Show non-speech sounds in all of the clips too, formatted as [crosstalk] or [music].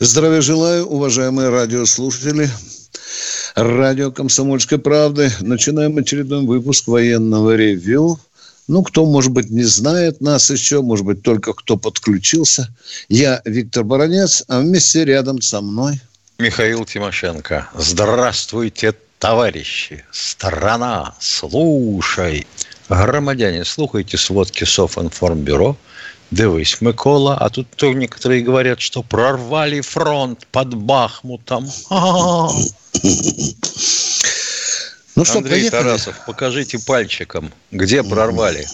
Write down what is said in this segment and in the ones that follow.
Здравия желаю, уважаемые радиослушатели. Радио «Комсомольской правды». Начинаем очередной выпуск военного ревю. Ну, кто, может быть, не знает нас еще, может быть, только кто подключился. Я Виктор Баранец, а вместе рядом со мной... Михаил Тимошенко. Здравствуйте, товарищи. Страна, слушай. Громадяне, слухайте сводки Софинформбюро. Дивись, Микола, а тут то некоторые говорят, что прорвали фронт под Бахмутом. Ну что, Андрей поехали? Тарасов, покажите пальчиком, где прорвали.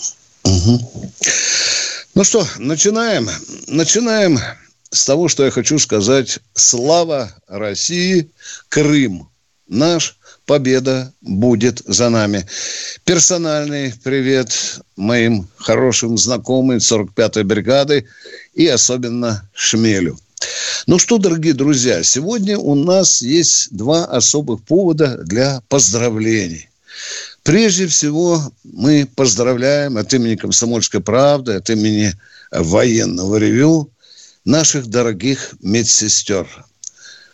Ну что, начинаем. Начинаем с того, что я хочу сказать. Слава России, Крым наш, победа будет за нами. Персональный привет моим хорошим знакомым 45-й бригады и особенно Шмелю. Ну что, дорогие друзья, сегодня у нас есть два особых повода для поздравлений. Прежде всего, мы поздравляем от имени «Комсомольской правды», от имени военного ревю наших дорогих медсестер,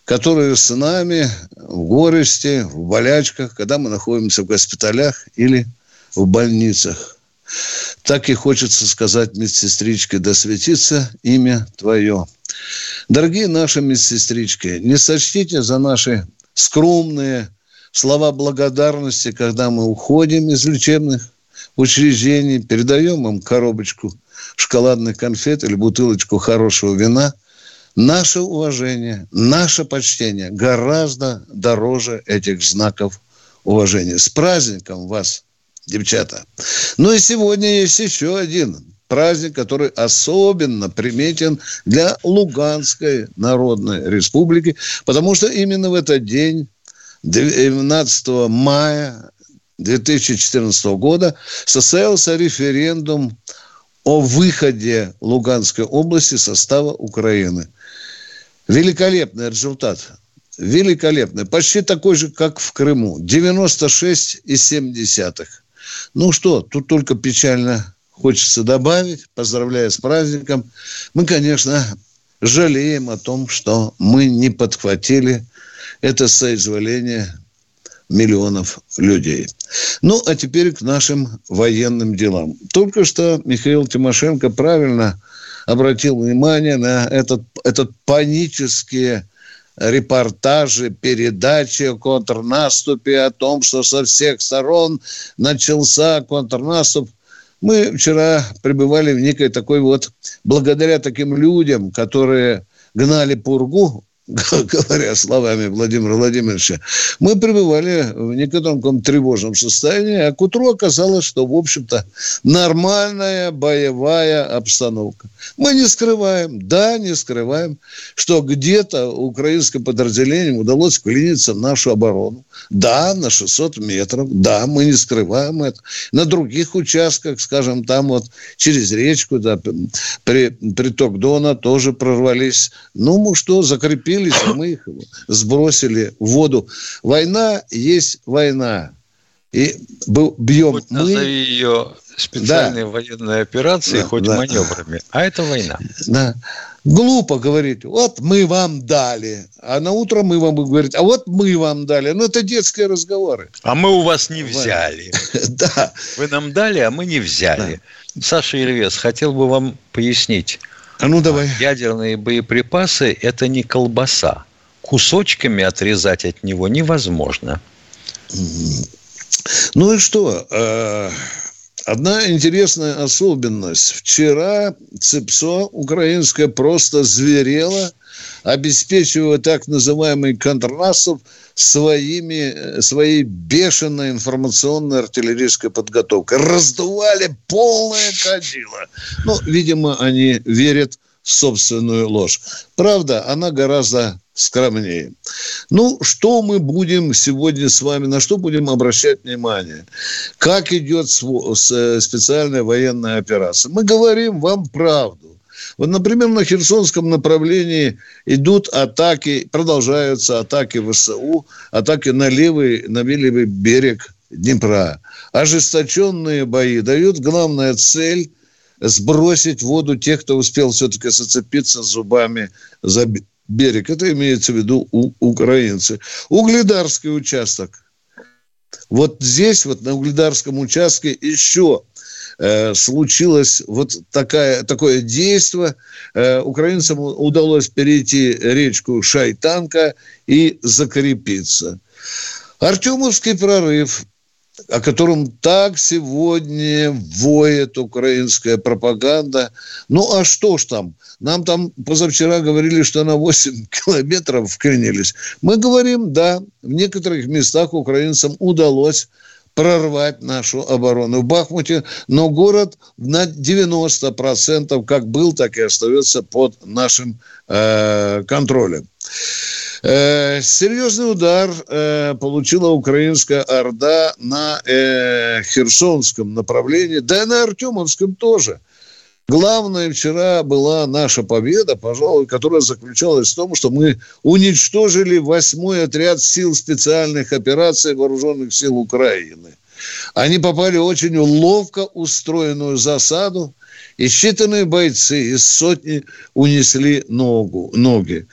которые с нами в горести, в болячках, когда мы находимся в госпиталях или в больницах. Так и хочется сказать медсестричке, да светится имя Твое. Дорогие наши медсестрички, не сочтите за наши скромные слова благодарности, когда мы уходим из лечебных учреждений, передаем им коробочку шоколадных конфет или бутылочку хорошего вина. Наше уважение, наше почтение гораздо дороже этих знаков уважения. С праздником вас, девчата! Ну и сегодня есть еще один праздник, который особенно приметен для Луганской Народной Республики, потому что именно в этот день, 12 мая 2014 года, состоялся референдум о выходе Луганской области состава Украины. Великолепный результат. Великолепный. Почти такой же, как в Крыму. 96,7. Ну что, тут только печально хочется добавить, поздравляя с праздником, мы, конечно, жалеем о том, что мы не подхватили это соизволение миллионов людей. Ну, а теперь к нашим военным делам. Только что Михаил Тимошенко правильно обратил внимание на этот, этот панические репортажи, передачи о контрнаступе, о том, что со всех сторон начался контрнаступ. Мы вчера пребывали в некой такой вот, благодаря таким людям, которые гнали пургу [laughs] говоря словами Владимира Владимировича, мы пребывали в некотором таком тревожном состоянии, а к утру оказалось, что, в общем-то, нормальная боевая обстановка. Мы не скрываем, да, не скрываем, что где-то украинским подразделениям удалось вклиниться в нашу оборону. Да, на 600 метров, да, мы не скрываем это. На других участках, скажем, там вот через речку, да, при, приток Дона тоже прорвались. Ну, мы что, закрепили договорились, а мы их сбросили в воду. Война есть война. И бьем хоть мы... Назови ее специальной да. военной операцией, да, хоть да. маневрами. А это война. Да. Глупо говорить, вот мы вам дали, а на утро мы вам говорить, а вот мы вам дали. Ну, это детские разговоры. А мы у вас не взяли. [laughs] Да. Вы нам дали, а мы не взяли. Саша Ильвес, хотел бы вам пояснить. А ну давай. Ядерные боеприпасы – это не колбаса. Кусочками отрезать от него невозможно. Ну и что? Э, одна интересная особенность. Вчера ЦИПСО украинское просто зверело, обеспечивая так называемый контрнаступ своими, своей бешеной информационной артиллерийской подготовкой. Раздували полное кадило. Ну, видимо, они верят собственную ложь. Правда, она гораздо скромнее. Ну, что мы будем сегодня с вами, на что будем обращать внимание? Как идет специальная военная операция? Мы говорим вам правду. Вот, например, на Херсонском направлении идут атаки, продолжаются атаки ВСУ, атаки на левый, на левый берег Днепра. Ожесточенные бои дают главная цель сбросить воду тех, кто успел все-таки зацепиться зубами за берег. Это имеется в виду у, украинцы. Угледарский участок. Вот здесь, вот на Угледарском участке еще э, случилось вот такая, такое действие. Э, украинцам удалось перейти речку Шайтанка и закрепиться. Артемовский прорыв о котором так сегодня воет украинская пропаганда. Ну, а что ж там? Нам там позавчера говорили, что на 8 [laughs] километров вклинились. Мы говорим, да, в некоторых местах украинцам удалось прорвать нашу оборону в Бахмуте, но город на 90% как был, так и остается под нашим э, контролем. Э, серьезный удар э, получила украинская Орда на э, Херсонском направлении, да и на Артемовском тоже. Главное вчера была наша победа, пожалуй, которая заключалась в том, что мы уничтожили восьмой отряд сил специальных операций вооруженных сил Украины. Они попали в очень ловко устроенную засаду, и считанные бойцы из сотни унесли ногу, ноги.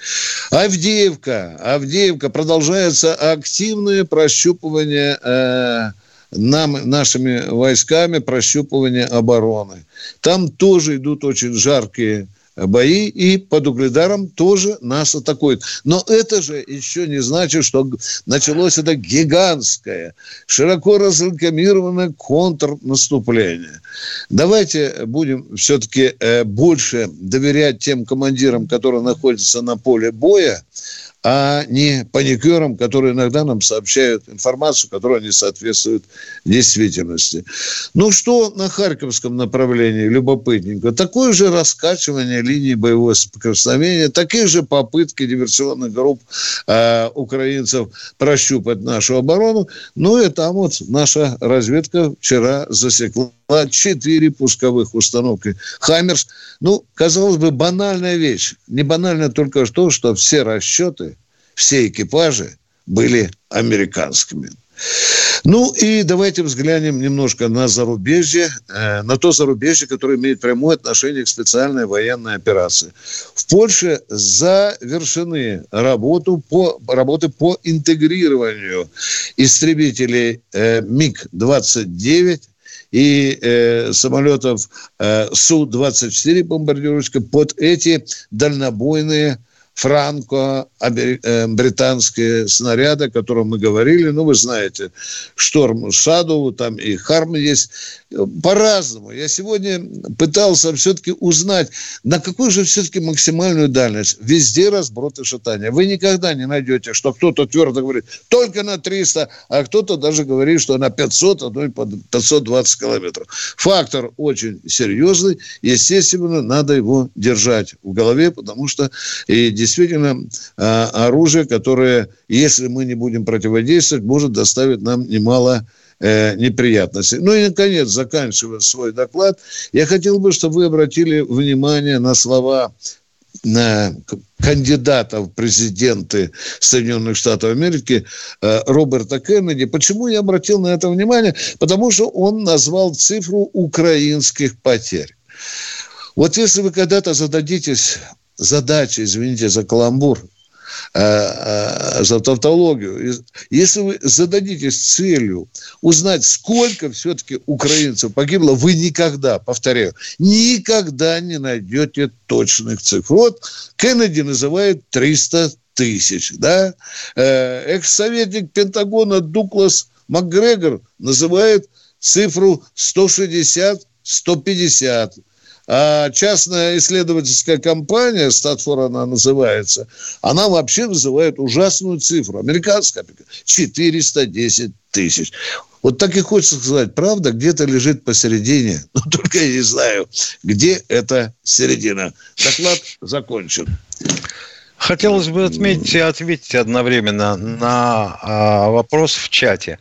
Авдеевка. Авдеевка. Продолжается активное прощупывание э, нам, нашими войсками, прощупывание обороны. Там тоже идут очень жаркие бои, и под Угледаром тоже нас атакуют. Но это же еще не значит, что началось это гигантское, широко разрекламированное контрнаступление. Давайте будем все-таки э, больше доверять тем командирам, которые находятся на поле боя, а не паникерам, которые иногда нам сообщают информацию, которая не соответствует действительности. Ну что на Харьковском направлении любопытненько? Такое же раскачивание линии боевого соприкосновения, такие же попытки диверсионных групп э, украинцев прощупать нашу оборону. Ну и там вот наша разведка вчера засекла четыре пусковых установки «Хаммерс». Ну, казалось бы, банальная вещь. Не банально только то, что все расчеты, все экипажи были американскими. Ну и давайте взглянем немножко на зарубежье, э, на то зарубежье, которое имеет прямое отношение к специальной военной операции. В Польше завершены работу по, работы по интегрированию истребителей э, МиГ-29 и э, самолетов э, Су-24 бомбардировочка под эти дальнобойные франко-британские снаряды, о которых мы говорили. Ну, вы знаете, Шторм Шадоу, там и Харм есть. По-разному. Я сегодня пытался все-таки узнать, на какую же все-таки максимальную дальность. Везде разброд и шатание. Вы никогда не найдете, что кто-то твердо говорит только на 300, а кто-то даже говорит, что на 500, а то и 520 километров. Фактор очень серьезный. Естественно, надо его держать в голове, потому что и действительно а, оружие, которое, если мы не будем противодействовать, может доставить нам немало э, неприятностей. Ну и, наконец, заканчивая свой доклад, я хотел бы, чтобы вы обратили внимание на слова на кандидата в президенты Соединенных Штатов Америки э, Роберта Кеннеди. Почему я обратил на это внимание? Потому что он назвал цифру украинских потерь. Вот если вы когда-то зададитесь задача, извините за каламбур, э, э, за тавтологию. Если вы зададитесь целью узнать, сколько все-таки украинцев погибло, вы никогда, повторяю, никогда не найдете точных цифр. Вот Кеннеди называет 300 тысяч. Да? Э, экс-советник Пентагона Дуглас МакГрегор называет цифру 160-150 а частная исследовательская компания, Статфор она называется, она вообще называет ужасную цифру. Американская 410 тысяч. Вот так и хочется сказать, правда где-то лежит посередине, [laughs] но только я не знаю, где эта середина. Доклад закончен. Хотелось бы отметить и ответить одновременно на а, вопрос в чате.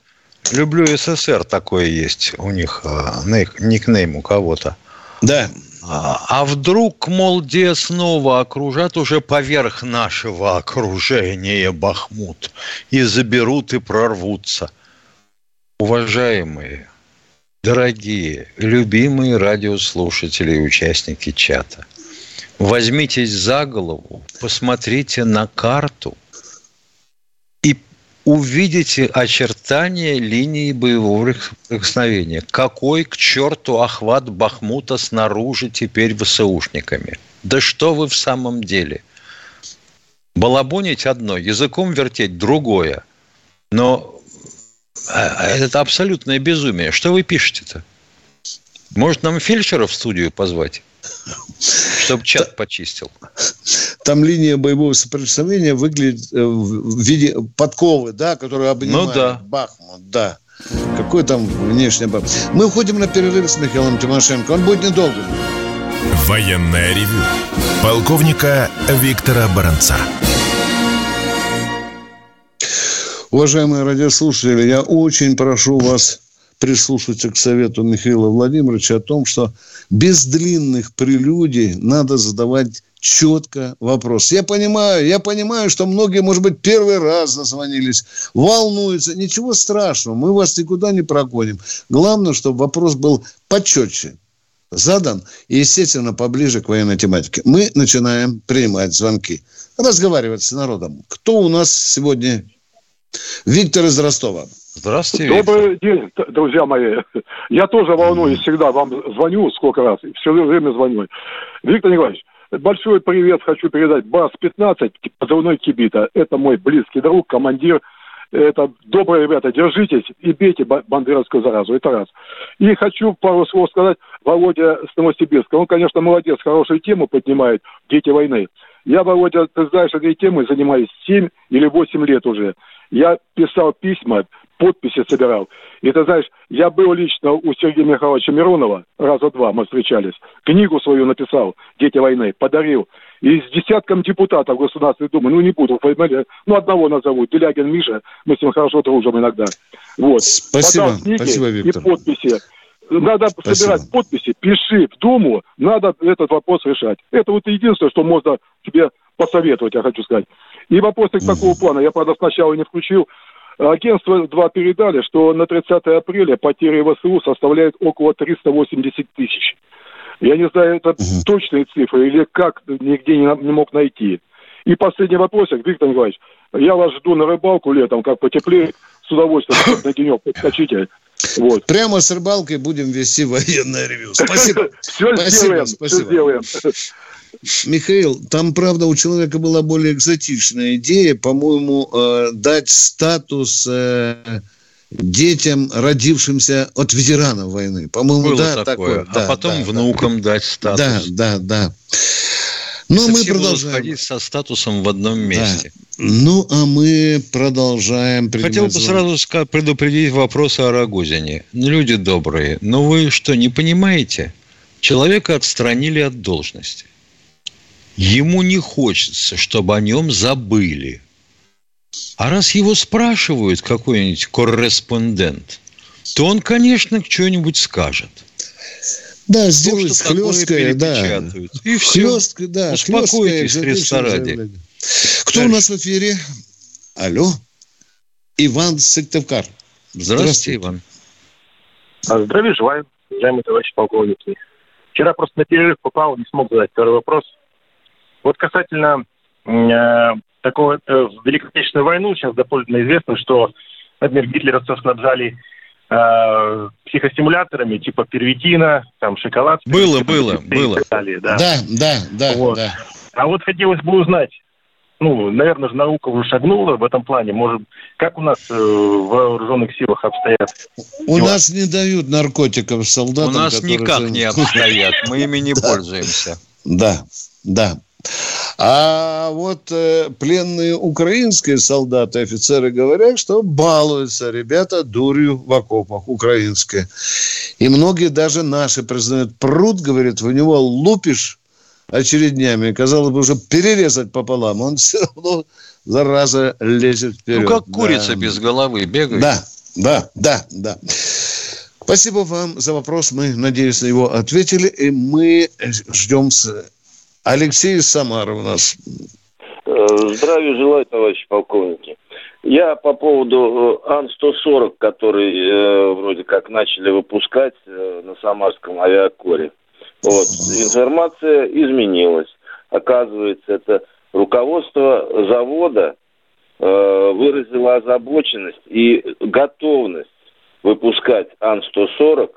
Люблю СССР, такое есть у них, а, никнейм у кого-то. Да. А, вдруг, мол, где снова окружат уже поверх нашего окружения Бахмут и заберут и прорвутся. Уважаемые, дорогие, любимые радиослушатели и участники чата, возьмитесь за голову, посмотрите на карту увидите очертания линии боевого прикосновения. Какой к черту охват Бахмута снаружи теперь ВСУшниками? Да что вы в самом деле? Балабонить одно, языком вертеть другое. Но а, а это абсолютное безумие. Что вы пишете-то? Может, нам фельдшера в студию позвать? Чтобы чат почистил. Там линия боевого соприкосновения выглядит э, в виде подковы, да, которая обнимает ну, да. Бахмут, да. Какой там внешний бах. Мы уходим на перерыв с Михаилом Тимошенко. Он будет недолго. Военная ревю. Полковника Виктора Баранца. Уважаемые радиослушатели, я очень прошу вас прислушаться к совету Михаила Владимировича о том, что без длинных прелюдий надо задавать четко вопрос. Я понимаю, я понимаю, что многие, может быть, первый раз назвонились, волнуются. Ничего страшного, мы вас никуда не прогоним. Главное, чтобы вопрос был почетче задан и, естественно, поближе к военной тематике. Мы начинаем принимать звонки, разговаривать с народом. Кто у нас сегодня? Виктор из Ростова. Здравствуйте. Добрый день, друзья мои. Я тоже волнуюсь всегда. Вам звоню сколько раз. Все время звоню. Виктор Николаевич, большой привет хочу передать. БАС-15, позывной Кибита. Это мой близкий друг, командир. Это добрые ребята, держитесь и бейте бандеровскую заразу. Это раз. И хочу пару слов сказать Володя с Новосибирска. Он, конечно, молодец, хорошую тему поднимает. Дети войны. Я, Володя, ты знаешь, этой темой занимаюсь 7 или 8 лет уже. Я писал письма, подписи собирал. И ты знаешь, я был лично у Сергея Михайловича Миронова, раза два мы встречались, книгу свою написал «Дети войны», подарил. И с десятком депутатов Государственной Думы, ну не буду фамилия, ну одного назову, Делягин Миша, мы с ним хорошо дружим иногда. Вот. Спасибо, книги спасибо, Виктор. И подписи. Надо Спасибо. собирать подписи, пиши в Думу, надо этот вопрос решать. Это вот единственное, что можно тебе посоветовать, я хочу сказать. И вопросы mm такого плана, я, правда, сначала не включил, Агентство два передали, что на 30 апреля потери ВСУ составляют около 380 тысяч. Я не знаю, это угу. точные цифры или как, нигде не, не мог найти. И последний вопросик, Виктор Николаевич. Я вас жду на рыбалку летом, как потеплее, с удовольствием на денек подскочите. Вот. Прямо с рыбалкой будем вести военное ревю. [laughs] Спасибо. Все сделаем. Все сделаем. Михаил, там, правда, у человека была более экзотичная идея, по-моему, э, дать статус э, детям, родившимся от ветеранов войны. По-моему, Было да, такое. такое. А да, потом да, внукам да. дать статус. Да, да, да. Но мы продолжаем. ходить со статусом в одном месте. Да. Ну, а мы продолжаем. Хотел бы сразу предупредить вопрос о Рогозине. Люди добрые, но вы что, не понимаете? Человека отстранили от должности. Ему не хочется, чтобы о нем забыли. А раз его спрашивают какой-нибудь корреспондент, то он, конечно, что-нибудь скажет. Да, сделать хлесткое, да. И все. Хлестка, да. Успокойтесь в ресторане. Кто Дальше. у нас в эфире? Алло. Иван Сыктывкар. Здравствуйте, Здравствуйте, Иван. А, здравия желаю, уважаемые товарищи полковники. Вчера просто на перерыв попал, не смог задать второй вопрос. Вот касательно э, такого э, в Великой Отечественную войну сейчас допольно известно, что, например, гитлеровцев снабжали э, психостимуляторами типа первитина, там шоколад. Было, было, было. Далее, да, да, да, да, вот. да. А вот хотелось бы узнать, ну, наверное же наука уже шагнула в этом плане. Может, как у нас э, в вооруженных силах обстоят? У дела? нас не дают наркотиков солдатам. У нас никак не обстоят. Мы ими не [laughs] пользуемся. Да, да. А вот э, пленные украинские солдаты, офицеры говорят, что балуются ребята дурью в окопах украинские. И многие даже наши признают, пруд, говорит, в него лупишь очереднями. Казалось бы, уже перерезать пополам. Он [laughs] все равно, зараза, лезет вперед. Ну, как курица да. без головы бегает. Да, да, да, да. Спасибо вам за вопрос. Мы, надеюсь, на его ответили. И мы ждем с... Алексей Самара у нас. Э, здравия желаю, товарищи полковники. Я по поводу э, Ан-140, который э, вроде как начали выпускать э, на Самарском авиакоре. Вот. Информация изменилась. Оказывается, это руководство завода э, выразило озабоченность и готовность выпускать Ан-140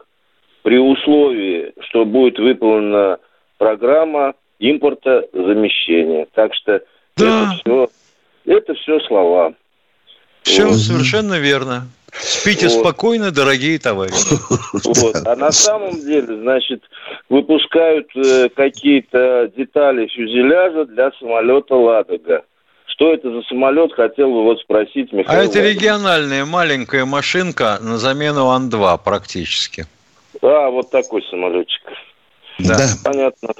при условии, что будет выполнена программа импорта замещения. Так что да. это все, это все слова. Все вот. совершенно верно. Спите вот. спокойно, дорогие товарищи. Вот. А на самом деле, значит, выпускают э, какие-то детали фюзеляжа для самолета «Ладога». Что это за самолет, хотел бы вот спросить Михаил. А это региональная маленькая машинка на замену Ан-2 практически. А, вот такой самолетчик. Да. Понятно.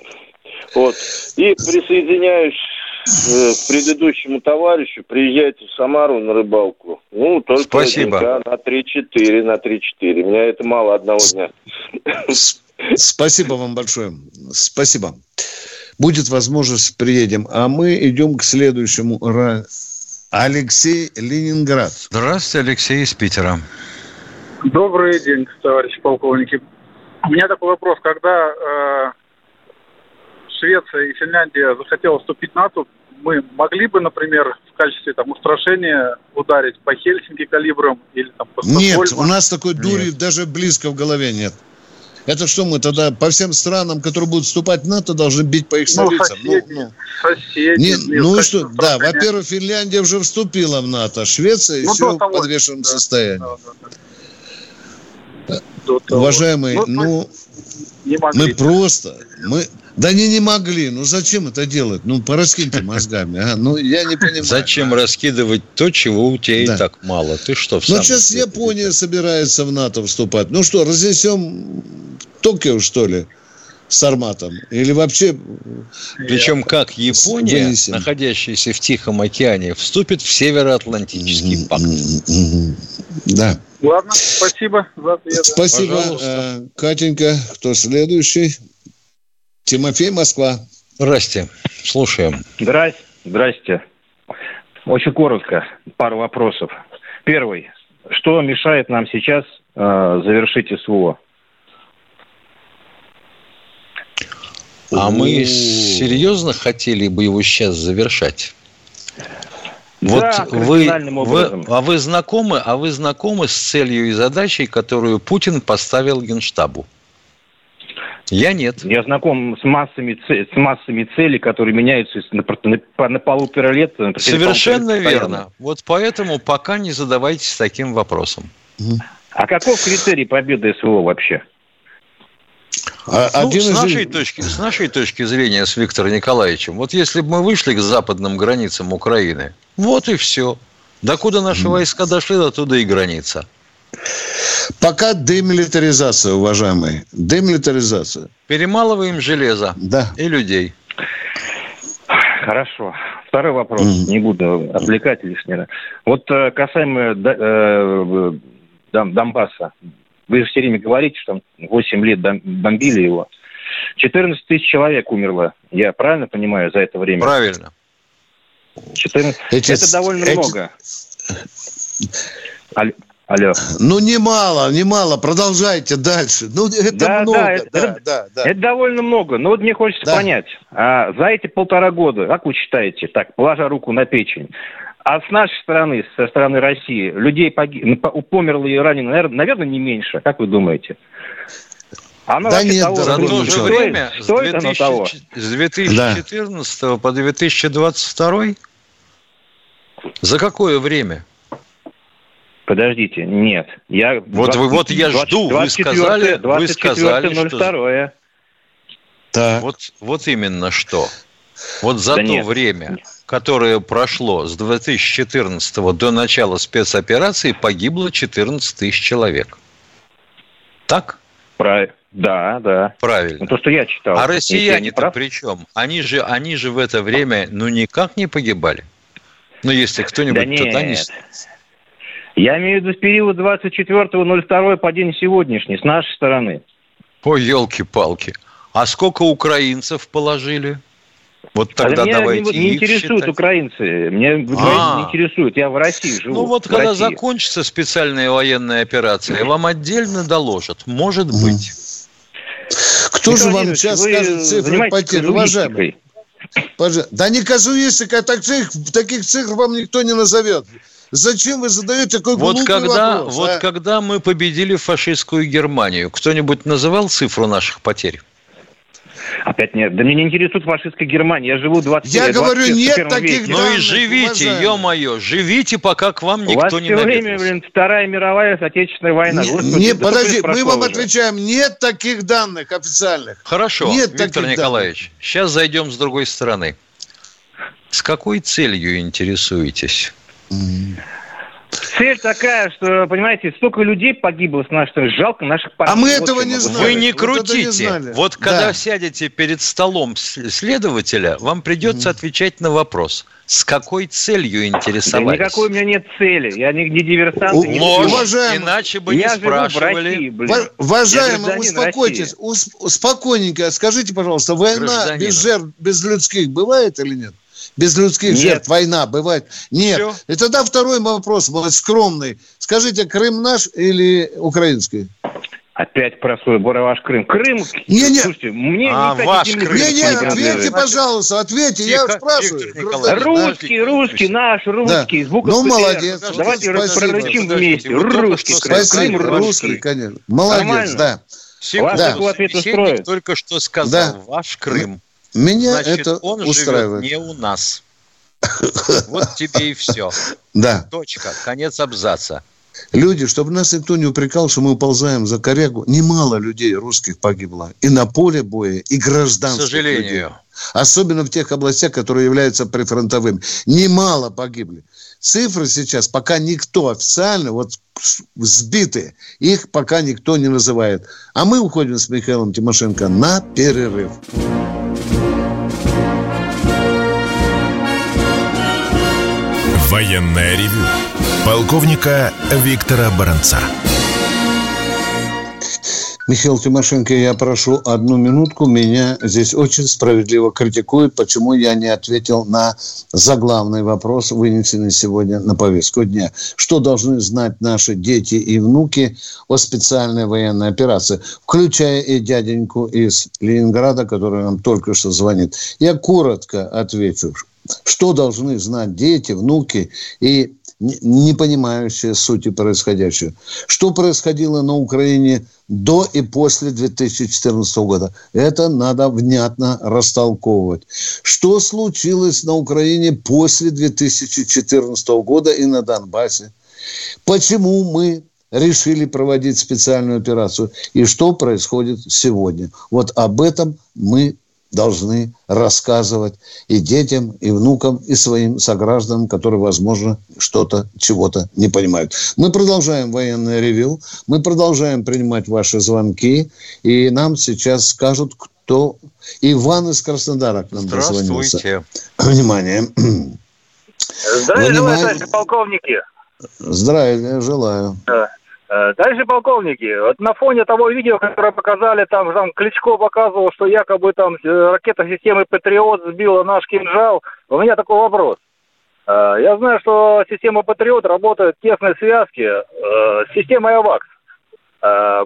Вот. И присоединяюсь э, к предыдущему товарищу, приезжайте в Самару на рыбалку. Ну, только Спасибо. на 3-4, на 3-4. Меня это мало одного дня. Спасибо вам большое. Спасибо. Будет возможность, приедем. А мы идем к следующему. Алексей Ленинград. Здравствуйте, Алексей из Питера. Добрый день, товарищи полковники. У меня такой вопрос. Когда э, Швеция и Финляндия захотела вступить в НАТО, мы могли бы, например, в качестве там, устрашения ударить по Хельсинки калибром или там по Нет, у нас такой дури нет. даже близко в голове нет. Это что мы тогда по всем странам, которые будут вступать в НАТО, должны бить по их ну, столицам? Соседи, ну, ну. соседи. Не, ну и что, да, во-первых, Финляндия уже вступила в НАТО, Швеция ну, все в подвешенном да, состоянии. Да, да. Уважаемые, ну, ну мы просто, мы, да они не могли. Ну зачем это делать? Ну пораскиньте [laughs] мозгами. А? Ну я не понимаю. Зачем а? раскидывать то, чего у тебя да. и так мало? Ты что? Ну сейчас Япония собирается в НАТО вступать. Ну что, разнесем Токио, что ли? с Арматом? Или вообще... Причем как Япония, вынесем. находящаяся в Тихом океане, вступит в Североатлантический пакт. Да. Ладно, спасибо за ответ. Спасибо. Пожалуйста. Э, Катенька, кто следующий? Тимофей, Москва. Здрасте, слушаем. Здрасте. Здрасте. Очень коротко, пару вопросов. Первый. Что мешает нам сейчас э, завершить СВО? А мы серьезно хотели бы его сейчас завершать? Вот да, вы, вы, а вы знакомы, а вы знакомы с целью и задачей, которую Путин поставил Генштабу? Я нет. Я знаком с массами, с массами целей, которые меняются на, на, на полутора лет. Совершенно верно. Вот поэтому пока не задавайтесь таким вопросом. А каков критерий победы СВО вообще? А, ну, с, нашей из... точки, с нашей точки зрения, с Виктором Николаевичем, вот если бы мы вышли к западным границам Украины, вот и все. Докуда наши войска дошли, до туда и граница. Пока демилитаризация, уважаемые. Демилитаризация. Перемалываем железо да. и людей. Хорошо. Второй вопрос. Mm. Не буду отвлекать лишнего. Вот э, касаемо э, Донбасса. Вы же все время говорите, что 8 лет бомбили его. 14 тысяч человек умерло. Я правильно понимаю за это время? Правильно. 14... Эти... Это довольно Эти... много. Алло. Ну, немало, немало. Продолжайте дальше. Ну, это да, много. Да, это, да, да, да. это довольно много. Но вот мне хочется да. понять, а за эти полтора года, как вы считаете, так, положа руку на печень, а с нашей стороны, со стороны России, людей погиб... Ну, померло и ранено, наверное, наверное, не меньше. Как вы думаете? Оно да нет, того, за то же время, стоит, с, 2000, того? с 2014 да. по 2022 за какое время? Подождите, нет. Я вот, 20, вот я жду. 24, вы сказали, 24, вы сказали 02. что... Так. Вот, вот именно что. Вот за да то нет. время, которое прошло с 2014 до начала спецоперации, погибло 14 тысяч человек. Так? Правильно. Да, да. Правильно. Ну, то, что я читал. А россияне-то при чем? Они же, они же в это время ну никак не погибали. Ну, если кто-нибудь да туда не... Я имею в виду с периода 24.02 по день сегодняшний, с нашей стороны. Ой, елки-палки. А сколько украинцев положили? Вот тогда а меня давайте не, не интересуют считать. украинцы. Мне а. не интересуют. Я в России живу. Ну вот когда России. закончится специальная военная операция, вам отдельно доложат. Может быть. Кто же вам сейчас скажет цифры потерь, уважаемый? Да не казуистика, так цифр, таких цифр вам никто не назовет. Зачем вы задаете такой вот когда, вопрос? Вот а? когда мы победили фашистскую Германию, кто-нибудь называл цифру наших потерь? Опять нет. Да меня не интересует фашистская Германия. Я живу 20 Я говорю, нет таких данных, Ну и живите, ё-моё, живите, пока к вам никто не У вас все время, блин, Вторая мировая, Отечественная война. Не, Господи, не да подожди, мы вам уже. отвечаем, нет таких данных официальных. Хорошо, нет Виктор Николаевич, данных. сейчас зайдем с другой стороны. С какой целью интересуетесь? Цель такая, что, понимаете, столько людей погибло с нашей жалко наших партий. А мы вот этого не знали. Вы не крутите. Вот, не вот когда да. сядете перед столом следователя, вам придется отвечать на вопрос. С какой целью интересовались? Да никакой у меня нет цели. Я не, не диверсант. У, не ложь, уважаемый, иначе бы я не спрашивали. России. Уважаемый, успокойтесь. Усп, спокойненько. Скажите, пожалуйста, война без жертв, без людских бывает или нет? Без людских Нет. жертв война бывает? Нет. Все. И тогда второй вопрос, мой скромный. Скажите, Крым наш или украинский? Опять про свой ваш Крым. Крым, не, не. слушайте, мне а, не ваш Крым. Не, не, ответьте, пожалуйста, ответьте, тихо, я спрашиваю. Тихо, русский, русский, наш русский, да. звук Ну, молодец. Давайте прорычим вместе. Русский, Спасибо, Крым, русский, конечно. Молодец, Нормально? да. Вас да. ответ устроит. только что сказал, да. ваш Крым. Меня Значит, это он устраивает. живет не у нас. Вот тебе и все. [laughs] Да. Точка. Конец абзаца. Люди, чтобы нас никто не упрекал, что мы уползаем за корягу, немало людей русских погибло. И на поле боя, и гражданских К сожалению. Людей. Особенно в тех областях, которые являются прифронтовыми. Немало погибли. Цифры сейчас пока никто официально, вот сбиты, их пока никто не называет. А мы уходим с Михаилом Тимошенко на перерыв. Военная ревю. Полковника Виктора Баранца. Михаил Тимошенко, я прошу одну минутку. Меня здесь очень справедливо критикуют, почему я не ответил на заглавный вопрос, вынесенный сегодня на повестку дня. Что должны знать наши дети и внуки о специальной военной операции, включая и дяденьку из Ленинграда, который нам только что звонит. Я коротко отвечу что должны знать дети, внуки и не понимающие сути происходящего. Что происходило на Украине до и после 2014 года. Это надо внятно растолковывать. Что случилось на Украине после 2014 года и на Донбассе? Почему мы решили проводить специальную операцию и что происходит сегодня? Вот об этом мы должны рассказывать и детям, и внукам, и своим согражданам, которые, возможно, что-то, чего-то не понимают. Мы продолжаем военное ревю, мы продолжаем принимать ваши звонки, и нам сейчас скажут, кто... Иван из Краснодара к нам дозвонился. Внимание. Здравия желаю, товарищи полковники. Здравия желаю. Да. Э, Дальше полковники, вот на фоне того видео, которое показали, там, там Кличко показывал, что якобы там э, ракета системы Патриот сбила наш кинжал. У меня такой вопрос. Э, я знаю, что система Патриот работает в тесной связке с системой АВАКС.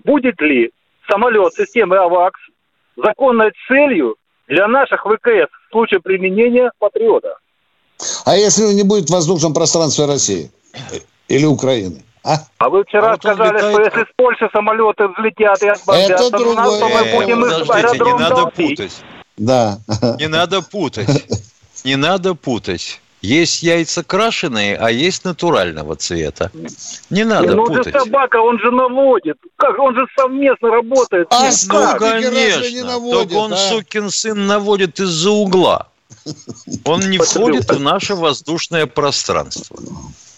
Будет ли самолет системы АВАКС законной целью для наших ВКС в случае применения Патриота? А если он не будет в воздушном пространстве России или Украины? А, а вы вчера а вот сказали, летает... что если с Польши самолеты взлетят и отбомбят, Это то, нас, то мы будем э, Подождите, не надо долбить. путать. Да. Не надо путать. Не надо путать. Есть яйца крашеные, а есть натурального цвета. Не надо ну, путать. Ну, собака, он же наводит. Как он же совместно работает. А ну, конечно. Не наводит, так он, а? сукин сын, наводит из-за угла. Он не входит в наше воздушное пространство.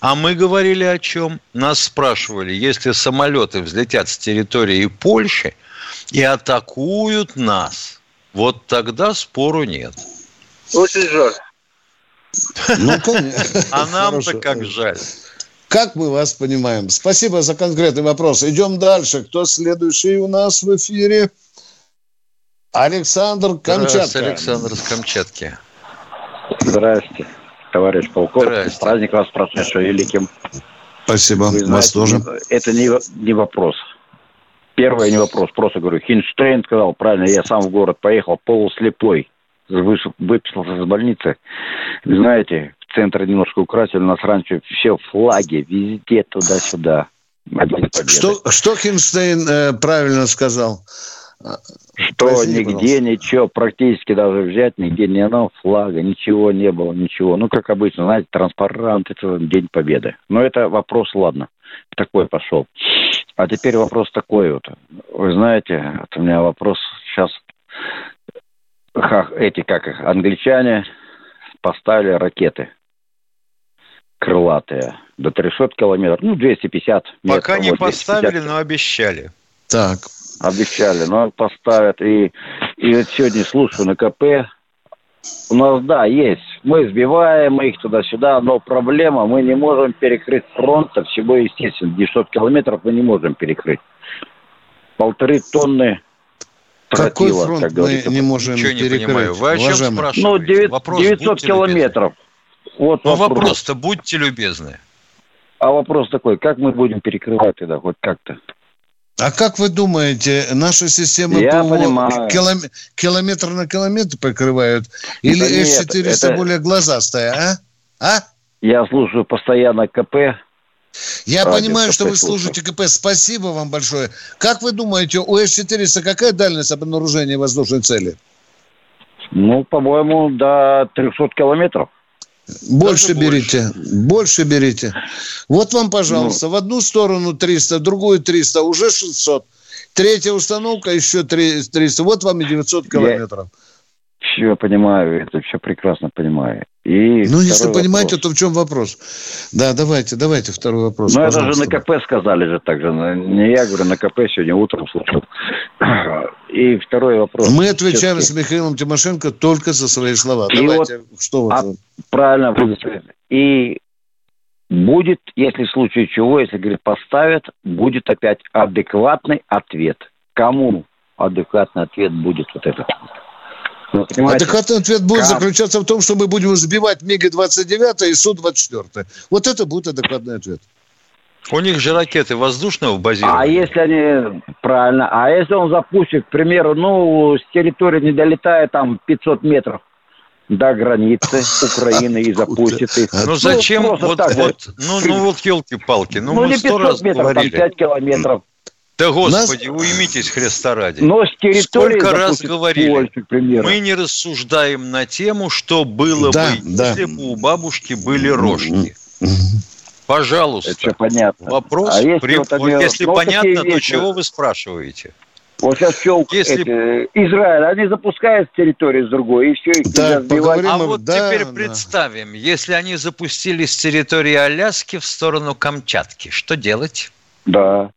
А мы говорили о чем? Нас спрашивали, если самолеты взлетят с территории Польши и атакуют нас, вот тогда спору нет. Очень жаль. Ну, конечно. А нам-то как жаль. Как мы вас понимаем. Спасибо за конкретный вопрос. Идем дальше. Кто следующий у нас в эфире? Александр Камчатка. Здравствуйте, Александр с Камчатки. Здравствуйте, товарищ полковник. Здрасте. Праздник вас прошедшим великим. Спасибо. Вы вас знаете, тоже. Это не, не вопрос. Первое не вопрос. Просто говорю, Хинштейн сказал правильно, я сам в город поехал полуслепой. Выписался из больницы. Вы знаете, в центре немножко украсили, у нас раньше все флаги, везде туда-сюда. Что, что Хинштейн э, правильно сказал? Что Простите, нигде пожалуйста. ничего, практически даже взять, нигде ни одного флага, ничего не было, ничего. Ну, как обычно, знаете, транспарант, это День Победы. Но это вопрос, ладно, такой пошел. А теперь вопрос такой вот. Вы знаете, вот у меня вопрос сейчас, ха- эти, как их, англичане поставили ракеты крылатые до 300 километров, ну, 250 метров. Пока не вот 250 поставили, но обещали. Так. Обещали, но поставят. И, и вот сегодня слушаю на КП. У нас, да, есть. Мы сбиваем их туда-сюда, но проблема, мы не можем перекрыть фронта всего, естественно. 900 километров мы не можем перекрыть. Полторы тонны Какой тротила, фронт как мы говорится. не можем Ничего не перекрыть? понимаю. Вы о чем уважаемый? спрашиваете? Ну, девять- Вопрос, 900 будьте километров. Вот любезны. Ну, вопрос. вопрос-то будьте любезны. А вопрос такой, как мы будем перекрывать тогда, хоть как-то? А как вы думаете, наши системы Я ПВО понимаю. килом- километр на километр покрывают? Или Да нет, С-400 это- более глазастая, а? А? Я слушаю постоянно КП. Я Радио понимаю, что КП вы слушаю. слушаете КП. Спасибо вам большое. Как вы думаете, у С-400 какая дальность обнаружения воздушной цели? Ну, по-моему, до 300 километров. Больше Даже берите. Больше берите. Вот вам, пожалуйста, в одну сторону 300, в другую 300, уже 600. Третья установка, еще 300. Вот вам и 900 километров. Все понимаю, это все прекрасно понимаю. И Ну, если понимаете, вопрос. то в чем вопрос? Да, давайте, давайте второй вопрос. Ну, это же на КП сказали же так же. на- Не я говорю, на КП сегодня утром слушал. [clears throat] И второй вопрос. Мы отвечаем с Михаилом Тимошенко только за свои слова. И Давайте, что вы а-? Правильно. И будет, если в случае чего, если, говорит, поставят, будет опять адекватный ответ. Кому адекватный ответ будет вот этот? Ну, понимаете? Адекватный ответ будет Как? заключаться в том, что мы будем сбивать МиГи-29 и Су-24. Вот это будет адекватный ответ. У них же ракеты воздушного А базирования. если они, правильно, а если он запустит, к примеру, ну, с территории не долетая там 500 метров до границы [laughs] Украины и запустит их. Ну зачем просто вот, так вот, ну, ну вот елки-палки, ну, Ну, мы не сто 500 раз метров, там говорили. 5 километров. Да господи, уймитесь Христа ради. Но с территории Сколько раз говорили, примеру. мы не рассуждаем на тему, что было Да, бы, да. если бы у бабушки были рожки. Пожалуйста. Это все понятно. Вопрос, А если при- вот они- если понятно, то чего вы спрашиваете? Вот сейчас все, Если- Израиль, они запускают с территории с другой, и все, их сбивать. поговорим А вот да, теперь да. представим, если они запустили с территории Аляски в сторону Камчатки, что делать? Да.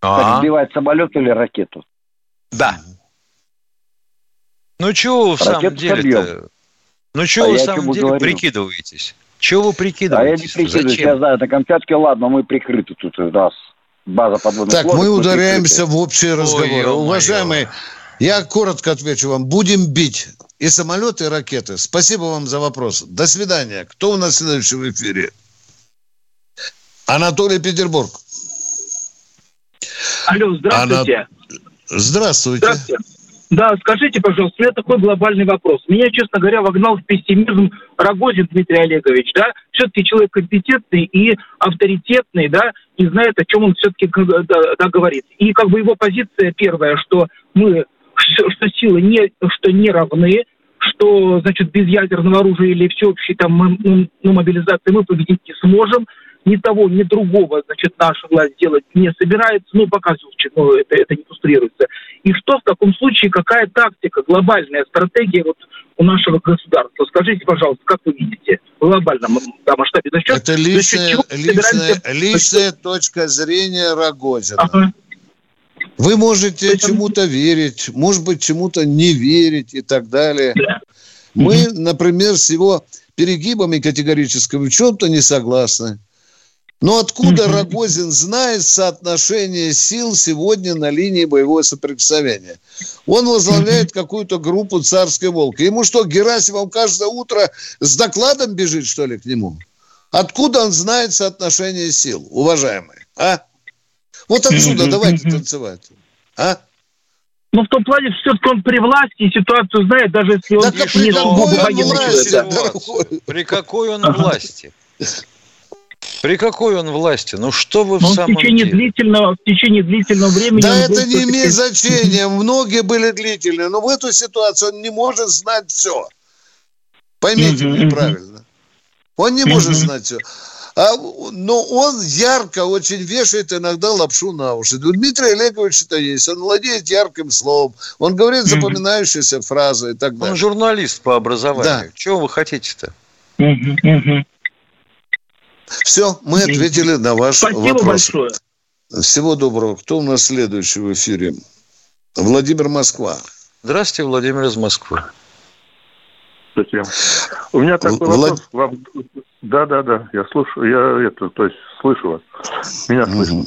А, Так сбивать самолет или ракету? да. Ну чего вы в самом собьем. Ну чего А вы в самом деле говорю? прикидываетесь? Чего вы А я не прикидываетесь? прикидываюсь, Зачем? я знаю, на Камчатке, ладно, мы прикрыты тут у нас. База подводных Так, лодок, мы ударяемся прикрыты. в общие разговоры. ё-моё. Уважаемые, я коротко отвечу вам. Будем бить и самолеты, и ракеты. Спасибо вам за вопрос. До свидания. Кто у нас следующий в эфире? Анатолий Петербург. Алло, здравствуйте. Здравствуйте. Здравствуйте. Да, скажите, пожалуйста, у меня такой глобальный вопрос. Меня, честно говоря, вогнал в пессимизм Рогозин Дмитрий Олегович, да? Все-таки человек компетентный и авторитетный, да, и знает, о чем он все-таки да, да, говорит. И как бы его позиция первая, что мы, что, силы не, что не равны, что, значит, без ядерного оружия или всеобщей там ну, мобилизации мы победить не сможем. Ни того, ни другого, значит, наша власть делать не собирается, ну, пока ну, это, это не иллюстрируется. И что в таком случае, какая тактика, глобальная стратегия вот у нашего государства? Скажите, пожалуйста, как вы видите в глобальном да, масштабе? За счет, это личная, личная, личная точка зрения Рогозина. Ага. Вы можете это... чему-то верить, может быть, чему-то не верить и так далее. Мы, например, с его перегибами категорически в чем-то не согласны. Но откуда Рогозин знает соотношение сил сегодня на линии боевого соприкосновения? Он возглавляет какую-то группу «Царской волки». Ему что, Герасимов каждое утро с докладом бежит, что ли, к нему? Откуда он знает соотношение сил, уважаемые? А? Вот отсюда давайте танцевать. А? Ну, в том плане, что все-таки он при власти и ситуацию знает, даже если он так, а не военный человек. При какой он власти? При какой он власти? Ну что вы Но в самом в течение деле? Длительного, в течение длительного времени... Да это не имеет значения. Многие были длительные. Но в эту ситуацию он не может знать все. Поймите меня правильно. Он не может знать все. А, но он ярко очень вешает иногда лапшу на уши. У Дмитрия Олеговича это есть. Он владеет ярким словом. Он говорит запоминающиеся фразы и так далее. Он журналист по образованию. Да. Чего вы хотите-то? Все, мы ответили на ваш Спасибо вопрос. большое. Всего доброго. Кто у нас следующий в эфире? Владимир Москва. Здравствуйте, Владимир из Москвы. Здравствуйте. У меня такой Влад... вопрос вам. Да, да, да, я слушаю, я это, то есть слышу вас. Меня слышно.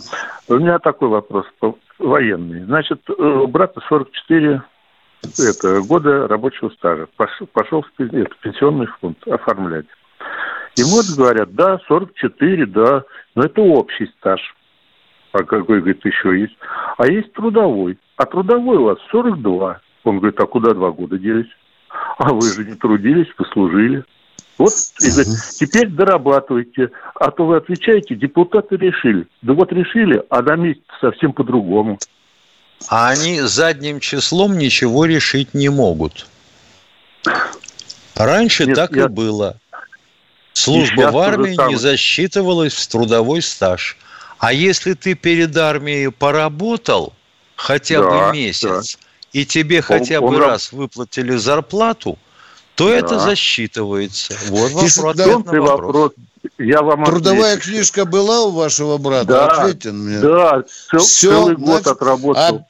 У меня такой вопрос военный. Значит, у брата 44 это, года рабочего стажа. Пошел, пошел в пенсионный фонд оформлять. Ему вот говорят, да, 44, да, но это общий стаж. А какой, говорит, еще есть? А есть трудовой. А трудовой у вас 42. Он говорит, а куда два года делись? А вы же не трудились, послужили. Вот, и говорит, теперь дорабатывайте. А то вы отвечаете, депутаты решили. Да вот решили, а на месте совсем по-другому. А они задним числом ничего решить не могут. Раньше Нет, так я... и было. Служба в армии не засчитывалась в трудовой стаж. А если ты перед армией поработал хотя да, бы месяц, да. и тебе он, хотя бы он... раз выплатили зарплату, то да. это засчитывается. Вот вопрос. Да, вопрос. вопрос. Я вам Трудовая отвечу. книжка была у вашего брата? Да, Ответьте мне. Да, цел, Все, целый год отработал. А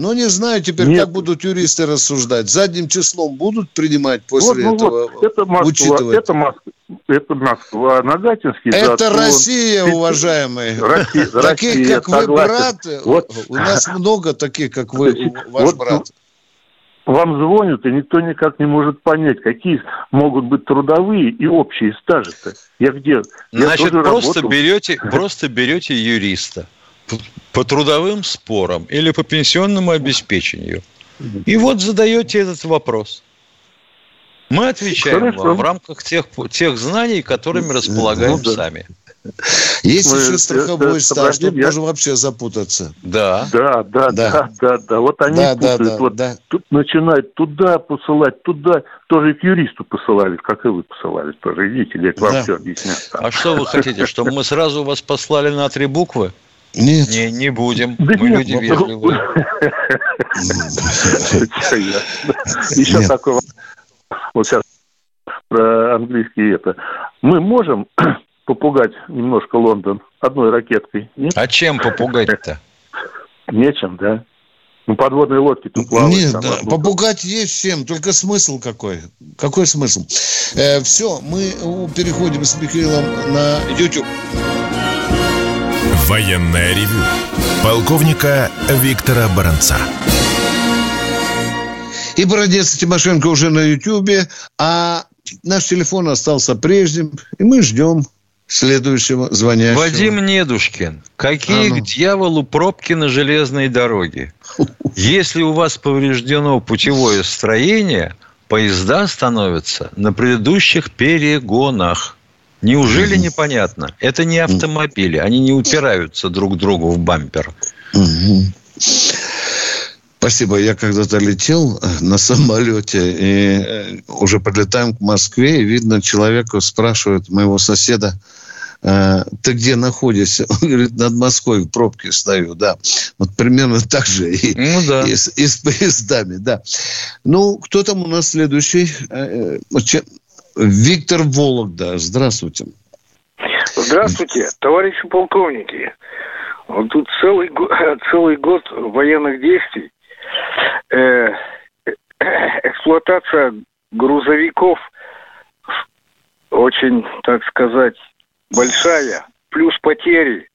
ну, не знаю теперь, Нет. как будут юристы рассуждать. Задним числом будут принимать после вот, ну, этого? Вот, это Москва, учитывать? Это Москва, это Москва, Нагатинский. Это Россия, он... уважаемые. Россия, [laughs] таких, Россия, как согласен. вы, брат, вот. у нас много таких, как вы, ваш вот, брат. Вам звонят, и никто никак не может понять, какие могут быть трудовые и общие стажи-то. Я где? Я Значит, просто берете, просто берете юриста по трудовым спорам или по пенсионному обеспечению. И вот задаете этот вопрос. Мы отвечаем Хорошо. вам в рамках тех, тех знаний, которыми располагаем ну, да. сами. Есть Мы, еще страховой это, стаж, тут я... можно вообще запутаться. Да. Да, да, да, да, да. да. Вот они да, путают. Да, да, вот да. Тут начинают туда посылать, туда. Тоже к юристу посылали, как и вы посылали. Тоже идите, я вам да. все объясню. А что вы хотите, чтобы мы сразу вас послали на три буквы? Нет. Не, не будем. Да Мы нет, люди ну, вежливые. [laughs] Еще такой Вот сейчас про английский это. Мы можем [clears throat] попугать немножко Лондон одной ракеткой? Нет? А чем попугать-то? [laughs] Нечем, да. Ну, подводные лодки тут плавают. Нет, да, попугать есть чем, только смысл какой? Какой смысл? Э, все, мы переходим с Михаилом на YouTube. Военное ревю полковника Виктора Баранца. И Бородец Тимошенко уже на Ютьюбе, а наш телефон остался прежним, и мы ждем следующего звонящего. Вадим Недушкин, какие а ну. к дьяволу пробки на железной дороге? Если у вас повреждено путевое строение, поезда становятся на предыдущих перегонах. Неужели непонятно? Это не автомобили, они не упираются друг другу в бампер. Спасибо. Я когда-то летел э, на самолете, и э, уже подлетаем к Москве, и видно, человеку спрашивают моего соседа, а, ты где находишься? [laughs] Он говорит, над Москвой в пробке стою, да. Вот примерно так же и, ну, да. и, с, и с поездами, да. Ну, кто там у нас следующий? Э, э, Виктор Вологда. Здравствуйте. Здравствуйте, товарищи полковники. Вот тут целый, [laughs] целый год военных действий. Э, эксплуатация грузовиков очень, так сказать, большая, плюс потери.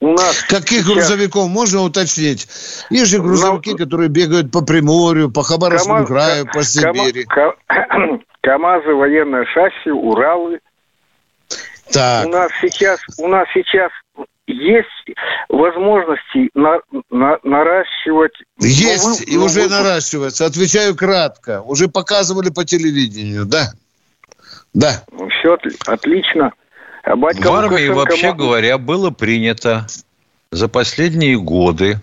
У нас Каких сейчас... грузовиков можно уточнить? Есть же грузовики, Но... которые бегают по Приморью, по Хабаровскому КамАЗ... краю, по Сибири. [clears throat] КАМАЗы, военное шасси, Уралы. Так. У нас сейчас, у нас сейчас есть возможности на, на, наращивать. Есть, ну, вы, и уже вы... наращивается. Отвечаю кратко. Уже показывали по телевидению, да. Да. Ну, все отлично. А батька В армии, Лукашенко... вообще говоря, было принято за последние годы,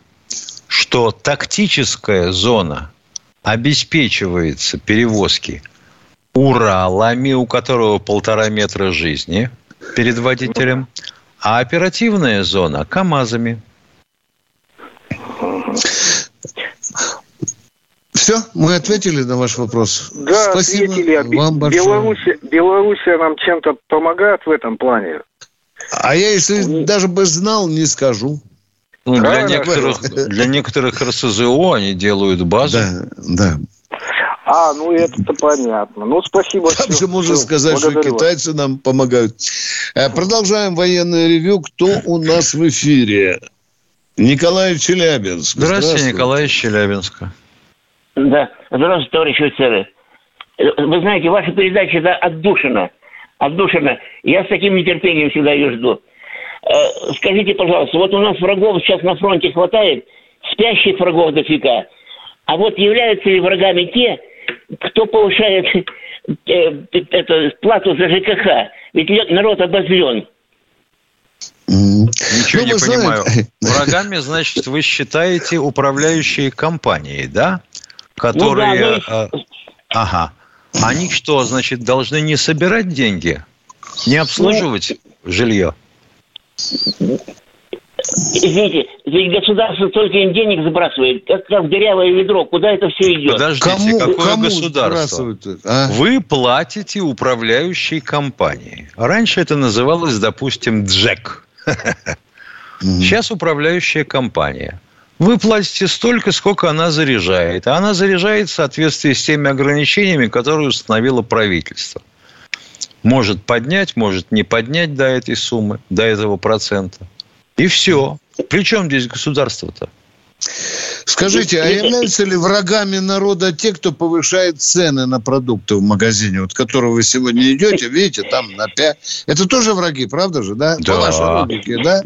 что тактическая зона обеспечивается перевозки Уралами, у которого полтора метра жизни перед водителем, а оперативная зона – КАМАЗами. Все, мы ответили на ваш вопрос. Да, Спасибо ответили. вам большое. Беларусь, Белоруссия нам чем-то помогает в этом плане. А я, если не... даже бы знал, не скажу. Ну, для, некоторых, для некоторых РСЗО они делают базу. Да, да. А, ну это понятно. Ну, спасибо. Там же можно сказать, что китайцы нам помогают. Э, продолжаем военное ревю. Кто у нас в эфире? Николай Челябинск. Здравствуйте, Здравствуйте. Николай из Челябинска. Да, здравствуйте, товарищи офицеры. Вы знаете, ваша передача да, отдушина. Отдушина. Я с таким нетерпением всегда ее жду. Э, скажите, пожалуйста, вот у нас врагов сейчас на фронте хватает, спящих врагов дофига. А вот являются ли врагами те, кто повышает э, это, плату за ЖКХ? Ведь народ обозлен. Ничего ну, не понимаю. [laughs] Знаете... Врагами, значит, вы считаете управляющие компании, да? которые... Ну, да, ну... Ага. Они что, значит, должны не собирать деньги? Не обслуживать ну... жилье? Извините, ведь государство только им денег забрасывает, как, как дырявое ведро. Куда это все идет? Подождите, кому, какое кому государство? А? Вы платите управляющей компании. Раньше это называлось, допустим, Джек. Сейчас управляющая компания. Вы платите столько, сколько она заряжает. А она заряжает в соответствии с теми ограничениями, которые установило правительство. Может поднять, может не поднять до этой суммы, до этого процента. И все. Причем здесь государство-то? Скажите, а являются ли врагами народа те, кто повышает цены на продукты в магазине, вот которого вы сегодня идете, видите, там на 5... Это тоже враги, правда же, да? Да. По вашей логике, да?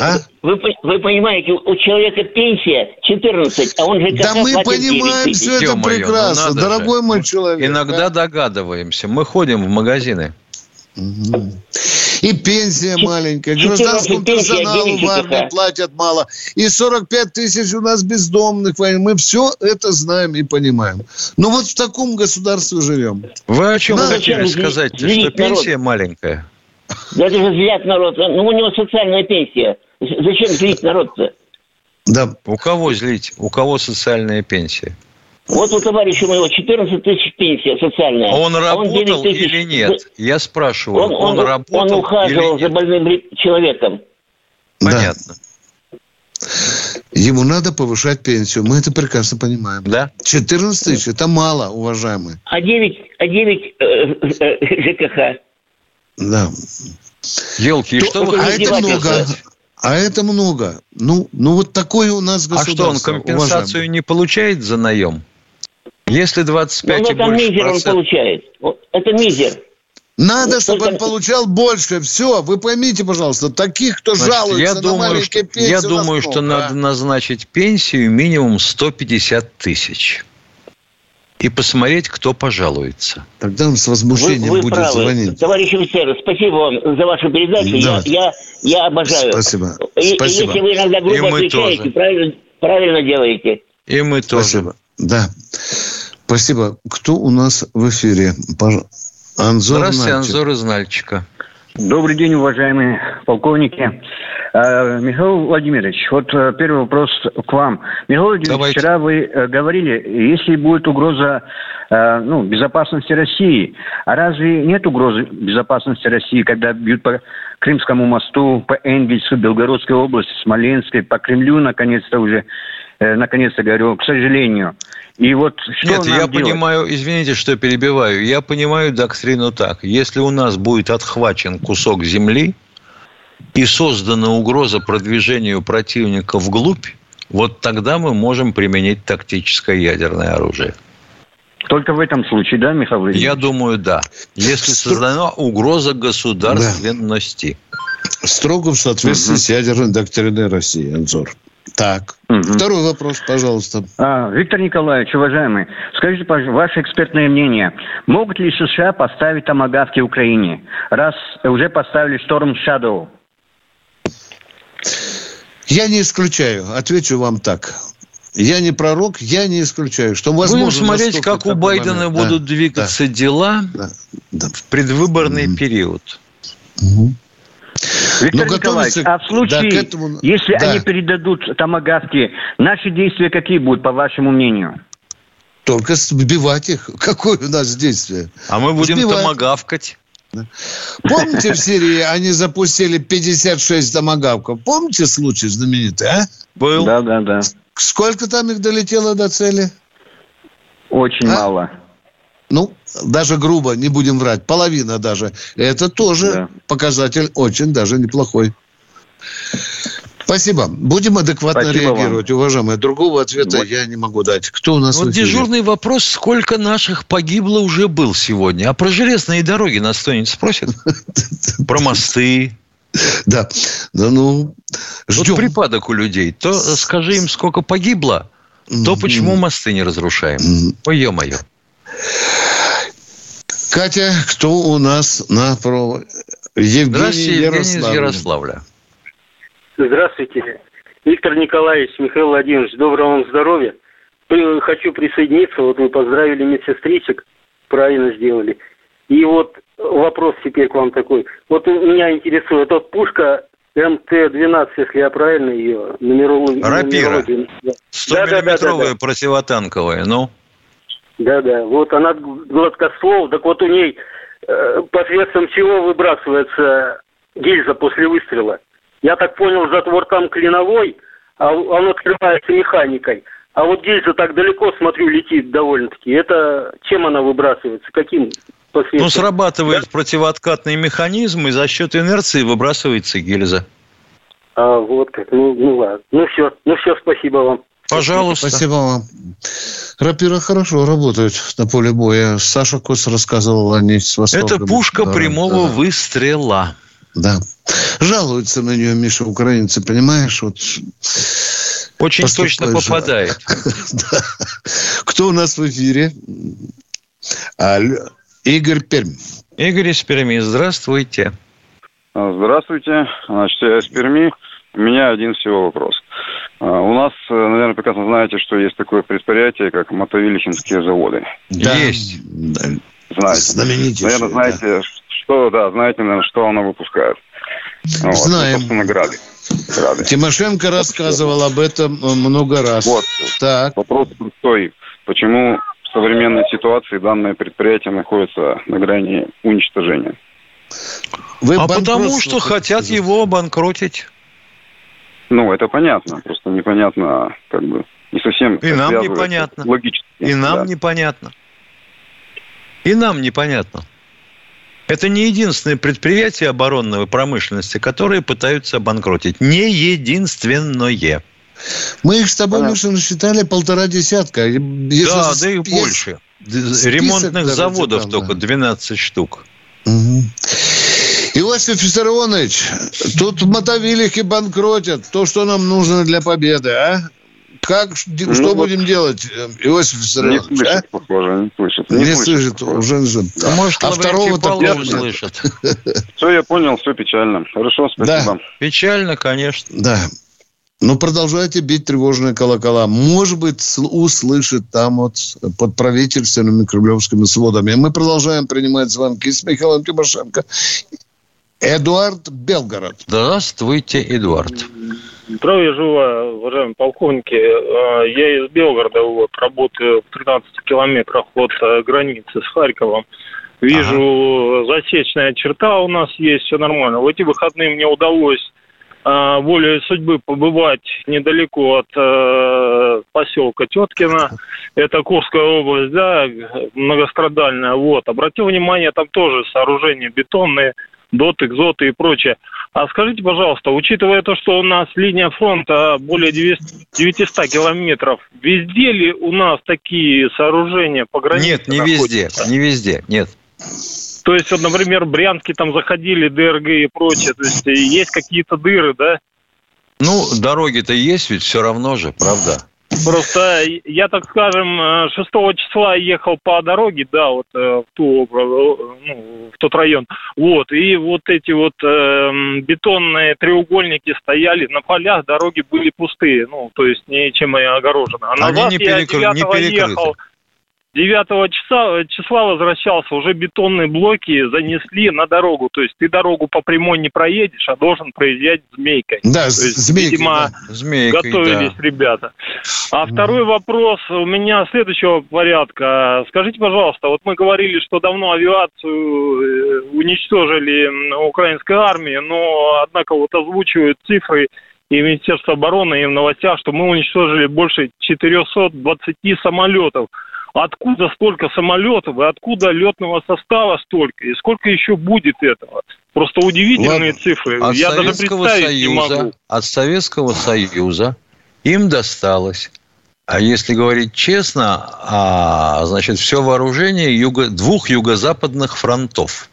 А? Вы, вы понимаете, у человека пенсия 14, а он же Да мы понимаем все это ну прекрасно, ну дорогой же. мой человек. Иногда а? догадываемся. Мы ходим в магазины. Угу. И пенсия маленькая, гражданскому персоналу в армии платят мало. И 45 тысяч у нас бездомных. Мы все это знаем и понимаем. Но вот в таком государстве живем. Вы о чем Надо хотели сказать? Что пенсия маленькая? Да это же злят народ. Ну, у него социальная пенсия. Зачем злить народ-то? Да. У кого злить? У кого социальная пенсия? Вот у товарища моего 14 тысяч пенсия социальная. А он работал он тысяч... или нет? Я спрашиваю, он, он, он работал Он ухаживал за больным человеком. Понятно. Да. Ему надо повышать пенсию. Мы это прекрасно понимаем. Да. 14 тысяч – это мало, уважаемые. А 9, а 9 э, э, ЖКХ? Да. Елки, и что вы А это много. А это много. Ну, ну вот такое у нас государство. А что, он компенсацию уважаемый. не получает за наем? Если 25 ну, и это больше мизер процент... он получает. Это мизер. Надо, чтобы Только... он получал больше. Все, вы поймите, пожалуйста, таких, кто Значит, жалуется я на думаю, маленькие что, пенсии. Я думаю, что а? надо назначить пенсию минимум 150 тысяч и посмотреть, кто пожалуется. Тогда он с возмущением вы, вы будет правы. звонить. Товарищ офицер, спасибо вам за вашу передачу. Да. Я, я, я обожаю. Спасибо. И, спасибо. если вы иногда грубо отвечаете, правильно, правильно делаете. И мы тоже. Спасибо. Да. Спасибо. Кто у нас в эфире? Анзор Здравствуйте, Нальчик. Анзор из Нальчика. Добрый день, уважаемые полковники. Э, Михаил Владимирович, вот э, первый вопрос к вам. Михаил Владимирович, Давайте. вчера вы э, говорили, если будет угроза ну, безопасности России, а разве нет угрозы безопасности России, когда бьют по Крымскому мосту, по Энгельсу, Белгородской области, Смоленской, по Кремлю, наконец-то уже, наконец-то говорю, к сожалению. И вот что Нет, я делать? понимаю, извините, что перебиваю, я понимаю доктрину так. Если у нас будет отхвачен кусок земли и создана угроза продвижению противника вглубь, вот тогда мы можем применить тактическое ядерное оружие. Только в этом случае, да, Михаил Владимирович? Я думаю, да. Если создана угроза государственности. Да. Строго в соответствии угу. с ядерной доктриной России, Анзор. Так. Угу. Второй вопрос, пожалуйста. А, Виктор Николаевич, уважаемый, скажите, пожалуйста, ваше экспертное мнение. Могут ли США поставить томогавки Украине, раз уже поставили Storm Shadow? Я не исключаю. Отвечу вам так. Я не пророк, я не исключаю, что возможно... Будем смотреть, как у Байдена момент. будут да, двигаться да, дела да, да. в предвыборный mm период. Угу. Виктор Но Николаевич, а в случае, да, этому... если да. они передадут томогавки, наши действия какие будут, по вашему мнению? Только сбивать их. [laughs] Какое у нас действие? А мы будем Сбивать. томогавкать. Помните, в Сирии они запустили 56 томогавков? Помните случай знаменитый, а? Был. Да, да, да. Сколько там их долетело до цели? Очень а? мало ну, даже грубо, не будем врать, половина даже. Это тоже да. показатель очень даже неплохой. Спасибо. Будем адекватно Спасибо реагировать, вам. уважаемые. Другого ответа вот. я не могу дать. Кто у нас Вот дежурный вопрос, сколько наших погибло уже был сегодня. А про железные дороги нас кто-нибудь спросит? [laughs] Про мосты? Да. Да ну, ждем. Вот припадок у людей. То скажи им, сколько погибло, то почему мосты не разрушаем. Ой, ё-моё. Катя, кто у нас на проводе? Евгений Здравствуйте, Евгений из Ярославля. Здравствуйте. Виктор Николаевич, Михаил Владимирович, доброго вам здоровья. Хочу присоединиться. Вот вы поздравили медсестричек, правильно сделали. И вот вопрос теперь к вам такой. Вот меня интересует, вот пушка МТ-12, если я правильно ее нумерологию... Рапира. 100-миллиметровая да, да, да, противотанковая, ну? Да-да, вот она гладкоствол, так вот у ней э, посредством чего выбрасывается гильза после выстрела. Я так понял, затвор там клиновой, а он открывается механикой. А вот гильза так далеко, смотрю, летит довольно-таки. Это чем она выбрасывается? Каким посредством? Ну, срабатывает да? противооткатный механизм, и за счет инерции выбрасывается гильза. А, вот как. Ну, ну ладно. Ну все. Ну все, спасибо вам. Пожалуйста. Спасибо вам. Рапира хорошо работают на поле боя. Саша Кос рассказывал о ней с восторгом. Это пушка да, прямого да. выстрела. Да. Жалуются на нее, Миша, украинцы, понимаешь? Вот Очень точно попадает. [laughs] да. Кто у нас в эфире? Игорь Пермь. Игорь из Перми, здравствуйте. Здравствуйте. Значит, я из Перми. У меня один всего вопрос. А, у нас, э, наверное, прекрасно знаете, что есть такое предприятие, как Мотовилихинские заводы. Да. Есть. Знаете. Наверное, знаете, да. что, да, знаете, наверное, что оно выпускает. Вот. Знаем. Ну, собственно, грады. грады. Тимошенко рассказывал об этом э, много раз. Вот. Так. Вопрос простой. Почему в современной ситуации данное предприятие находится на грани уничтожения? Вы а потому что хотят его обанкротить. Ну, это понятно. Просто непонятно, как бы, не совсем... И нам непонятно. Логически. И нам да. непонятно. И нам непонятно. Это не единственное предприятие оборонной промышленности, которые пытаются обанкротить. Не единственное. Мы их с тобой, Понятно. Миша, насчитали полтора десятка. Если да, да и больше. Ремонтных заводов только 12 штук. Угу. Иосиф Виссарионович, тут мотовилихи банкротят. То, что нам нужно для победы, а? Как, ну, что вот будем делать, Иосиф Виссарионович? Не слышит, а? похоже, не слышит. Не, не слышит, слышит уже не а, может, а второго-то не слышит. [laughs] Все, я понял, все печально. Хорошо, спасибо. Да. Печально, конечно. Да. Но продолжайте бить тревожные колокола. Может быть, услышит там вот под правительственными кремлевскими сводами. Мы продолжаем принимать звонки с Михаилом Тимошенко Эдуард Белгород. Здравствуйте, Эдуард. Здравия желаю, уважаемые полковники. Э, я из Белгорода, вот, работаю в 13 километрах от э, границы с Харьковом. Вижу, ага. засечная черта у нас есть, все нормально. В эти выходные мне удалось э, волей судьбы побывать недалеко от э, поселка Теткина. Это Курская область, да, многострадальная. Вот. Обратил внимание, там тоже сооружения бетонные, доты, экзоты и прочее. А скажите, пожалуйста, учитывая то, что у нас линия фронта более 900 километров, везде ли у нас такие сооружения по границе Нет, не находятся? везде, не везде, нет. То есть, вот, например, Брянски там заходили, ДРГ и прочее, то есть есть какие-то дыры, да? Ну, дороги-то есть ведь все равно же, правда? Просто я, так скажем, 6 числа ехал по дороге, да, вот э, в, ту, ну, в тот район, вот, и вот эти вот э, бетонные треугольники стояли на полях, дороги были пустые, ну, то есть ничем и огорожены. А Они не, перекры... не перекрыты. Ехал, 9 числа, числа возвращался, уже бетонные блоки занесли на дорогу. То есть ты дорогу по прямой не проедешь, а должен проезжать змейкой. Да, То есть, змейкой, видимо, да. Змейкой, готовились да. ребята. А второй вопрос у меня следующего порядка. Скажите, пожалуйста, вот мы говорили, что давно авиацию э, уничтожили украинской армии, но, однако, вот озвучивают цифры и Министерство обороны, и в новостях, что мы уничтожили больше 420 самолетов. Откуда столько самолетов и откуда летного состава столько? И сколько еще будет этого? Просто удивительные Ладно. цифры. От Я даже представить Союза, не могу. От Советского Союза им досталось. А если говорить честно, а, значит, все вооружение юго, двух юго-западных фронтов.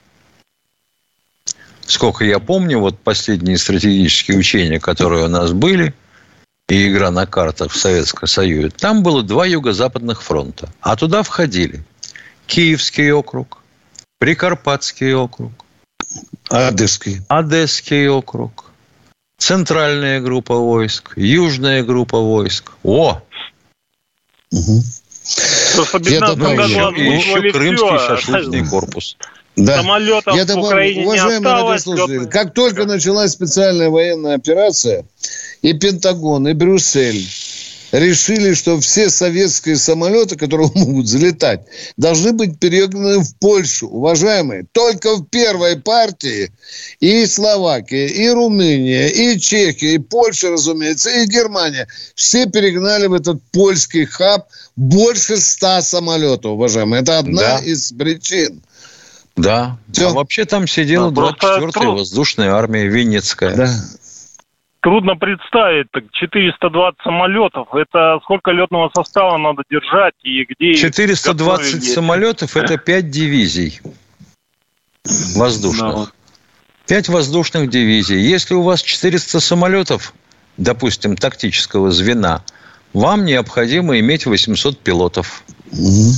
Сколько я помню, вот последние стратегические учения, которые у нас были – и игра на картах в Советском Союзе, там было два юго-западных фронта. А туда входили Киевский округ, Прикарпатский округ, Одесский, Одесский округ, Центральная группа войск, Южная группа войск. О! Угу. Я добавлю, еще, еще Крымский шашлычный корпус. Да. Самолетов Я добавлю, в Украине уважаемые не осталось. как только началась специальная военная операция, и Пентагон, и Брюссель решили, что все советские самолеты, которые [laughs] могут залетать, должны быть перегнаны в Польшу. Уважаемые, только в первой партии и Словакия, и Румыния, и Чехия, и Польша, разумеется, и Германия. Все перегнали в этот польский хаб больше ста самолетов, уважаемые. Это одна Да. из причин. Да. Всё. А вообще там сидела Да, просто 24-я труд- воздушная армия Винницкая. Да. Трудно представить, так 420 самолетов. Это сколько летного состава надо держать и где... их 420 готовили? самолетов – это 5 дивизий воздушных. 5 воздушных дивизий. Если у вас 400 самолетов, допустим, тактического звена, вам необходимо иметь 800 пилотов. Мгм.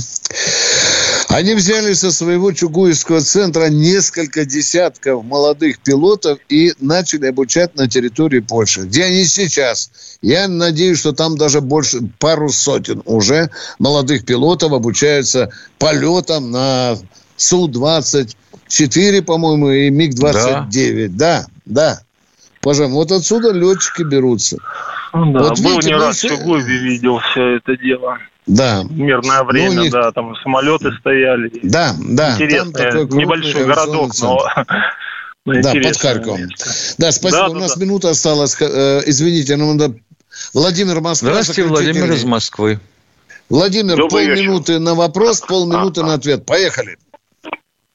Они взяли со своего Чугуевского центра несколько десятков молодых пилотов и начали обучать на территории Польши. Где они сейчас? Я надеюсь, что там даже больше, пару сотен уже молодых пилотов обучаются полетам на Су-24, по-моему, и МиГ-29. Да, да. Уважаемые, вот отсюда летчики берутся. Ну Да, Вот был видите, не раз в Чугуеве видел все это дело. Да. Мирное время, Ну, у них- да, там самолеты стояли. Да, да. там Интересный, такой небольшой городок, но... но [laughs] Да, под Харьковом. место. Да, спасибо. Да, У да, нас да. минута осталась. Э, Извините, нам надо... Владимир Москва. Здравствуйте. Владимир из Москвы. Владимир, Добрый полминуты на вопрос, полминуты на ответ. Поехали.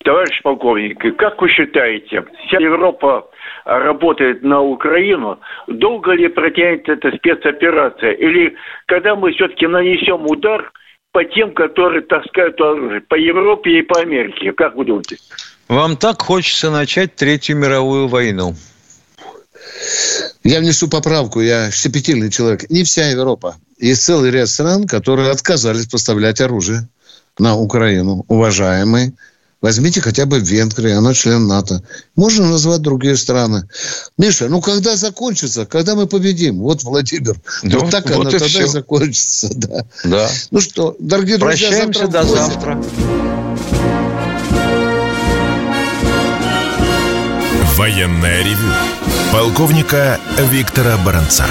Товарищ полковник, как вы считаете, вся Европа а, работает на Украину, долго ли протянет эта спецоперация? Или когда мы все-таки нанесем удар по тем, которые таскают оружие, по Европе и по Америке? Как вы думаете? Вам так хочется начать Третью мировую войну. Я внесу поправку, я щепетильный человек. Не вся Европа. Есть целый ряд стран, которые отказались поставлять оружие на Украину. Уважаемые, возьмите хотя бы Венгрию, она член НАТО. Можно назвать другие страны. Миша, ну когда закончится, когда мы победим? Вот Владимир. Ну, вот так вот оно и тогда и всё. закончится. Да. Да. Ну что, дорогие друзья, Прощаемся завтра до в восемь. завтра. Военная Военное ревю полковника Виктора Баранца.